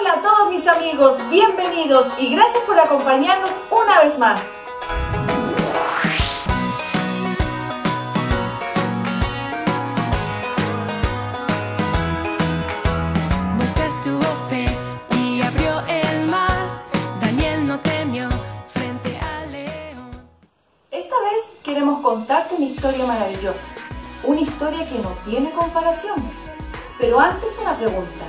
Hola a todos mis amigos, bienvenidos y gracias por acompañarnos una vez más. Moisés tuvo fe y abrió el mar. Daniel no temió frente al león. Esta vez queremos contarte una historia maravillosa, una historia que no tiene comparación. Pero antes una pregunta,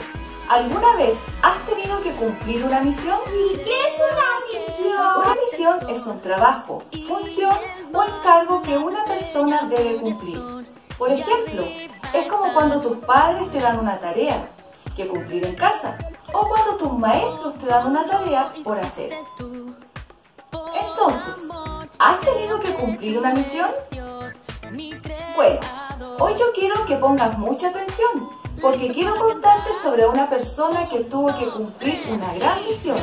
¿alguna vez has tenido que cumplir una misión? ¿Y qué es una misión? Una misión es un trabajo, función o encargo que una persona debe cumplir. Por ejemplo, es como cuando tus padres te dan una tarea que cumplir en casa o cuando tus maestros te dan una tarea por hacer. Entonces, ¿has tenido que cumplir una misión? Bueno, hoy yo quiero que pongas mucha atención porque quiero contarte sobre una persona que tuvo que cumplir una gran misión,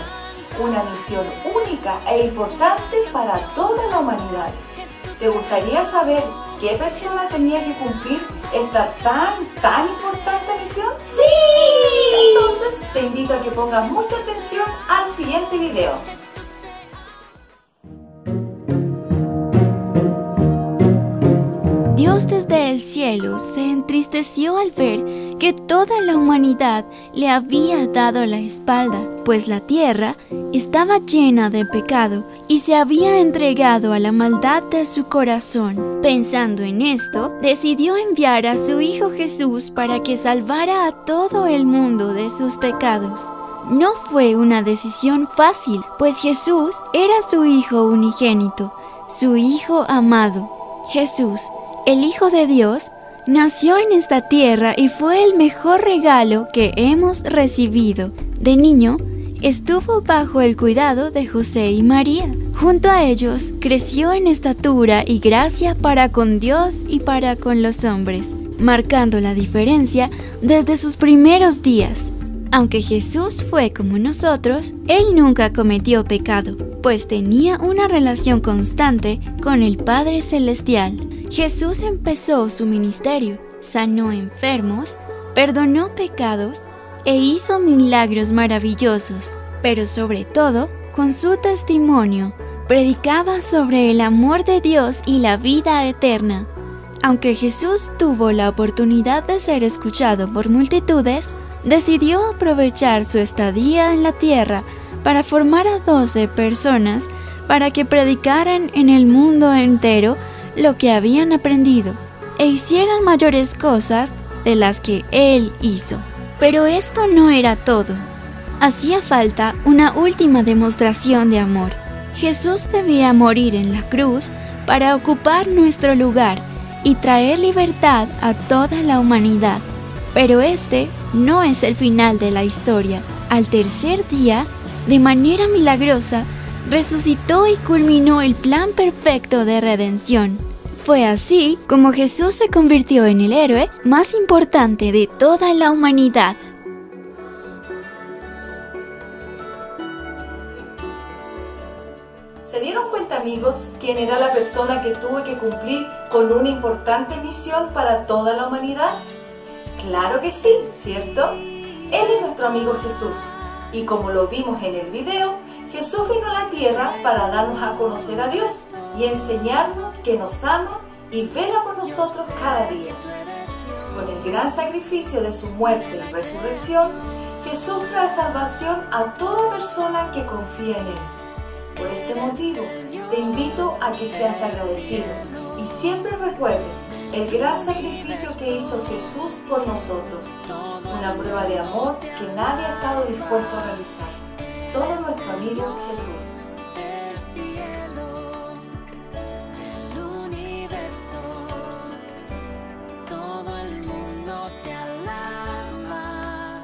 una misión única e importante para toda la humanidad. ¿Te gustaría saber qué persona tenía que cumplir esta tan, tan importante misión? ¡Sí! Entonces te invito a que pongas mucha atención al siguiente video. Cielo se entristeció al ver que toda la humanidad le había dado la espalda, pues la tierra estaba llena de pecado y se había entregado a la maldad de su corazón. Pensando en esto, decidió enviar a su Hijo Jesús para que salvara a todo el mundo de sus pecados. No fue una decisión fácil, pues Jesús era su Hijo unigénito, su Hijo amado. Jesús, el Hijo de Dios, nació en esta tierra y fue el mejor regalo que hemos recibido. De niño, estuvo bajo el cuidado de José y María. Junto a ellos creció en estatura y gracia para con Dios y para con los hombres, marcando la diferencia desde sus primeros días. Aunque Jesús fue como nosotros, Él nunca cometió pecado, pues tenía una relación constante con el Padre Celestial. Jesús empezó su ministerio, sanó enfermos, perdonó pecados e hizo milagros maravillosos, pero sobre todo, con su testimonio, predicaba sobre el amor de Dios y la vida eterna. Aunque Jesús tuvo la oportunidad de ser escuchado por multitudes, decidió aprovechar su estadía en la tierra para formar a doce personas para que predicaran en el mundo entero lo que habían aprendido e hicieran mayores cosas de las que Él hizo. Pero esto no era todo. Hacía falta una última demostración de amor. Jesús debía morir en la cruz para ocupar nuestro lugar y traer libertad a toda la humanidad. Pero este no es el final de la historia. Al tercer día, de manera milagrosa, resucitó y culminó el plan perfecto de redención. Fue así como Jesús se convirtió en el héroe más importante de toda la humanidad. ¿Se dieron cuenta amigos quién era la persona que tuvo que cumplir con una importante misión para toda la humanidad? Claro que sí, ¿cierto? Él es nuestro amigo Jesús. Y como lo vimos en el video, Jesús vino a la tierra para darnos a conocer a Dios y enseñarnos que nos ama y vela por nosotros cada día. Con el gran sacrificio de su muerte y resurrección, Jesús trae salvación a toda persona que confía en Él. Por este motivo, te invito a que seas agradecido y siempre recuerdes el gran sacrificio que hizo Jesús por nosotros. Una prueba de amor que nadie ha estado dispuesto a realizar. Solo nuestro amigo Jesús. El cielo, el universo, todo el mundo te alaba.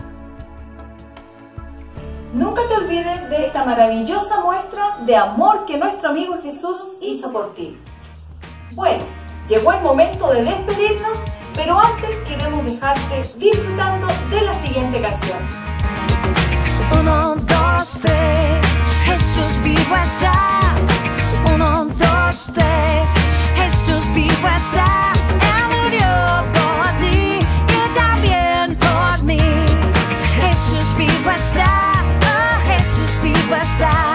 Nunca te olvides de esta maravillosa muestra de amor que nuestro amigo Jesús hizo por ti. Bueno, llegó el momento de despedirnos, pero antes queremos dejarte disfrutando de la siguiente canción. Dos, Jesús vivo está. Uno, dos, tres, Jesús vivo está. Él murió por ti y también por mí. Jesús vivo está. tres, Jesús vivo está.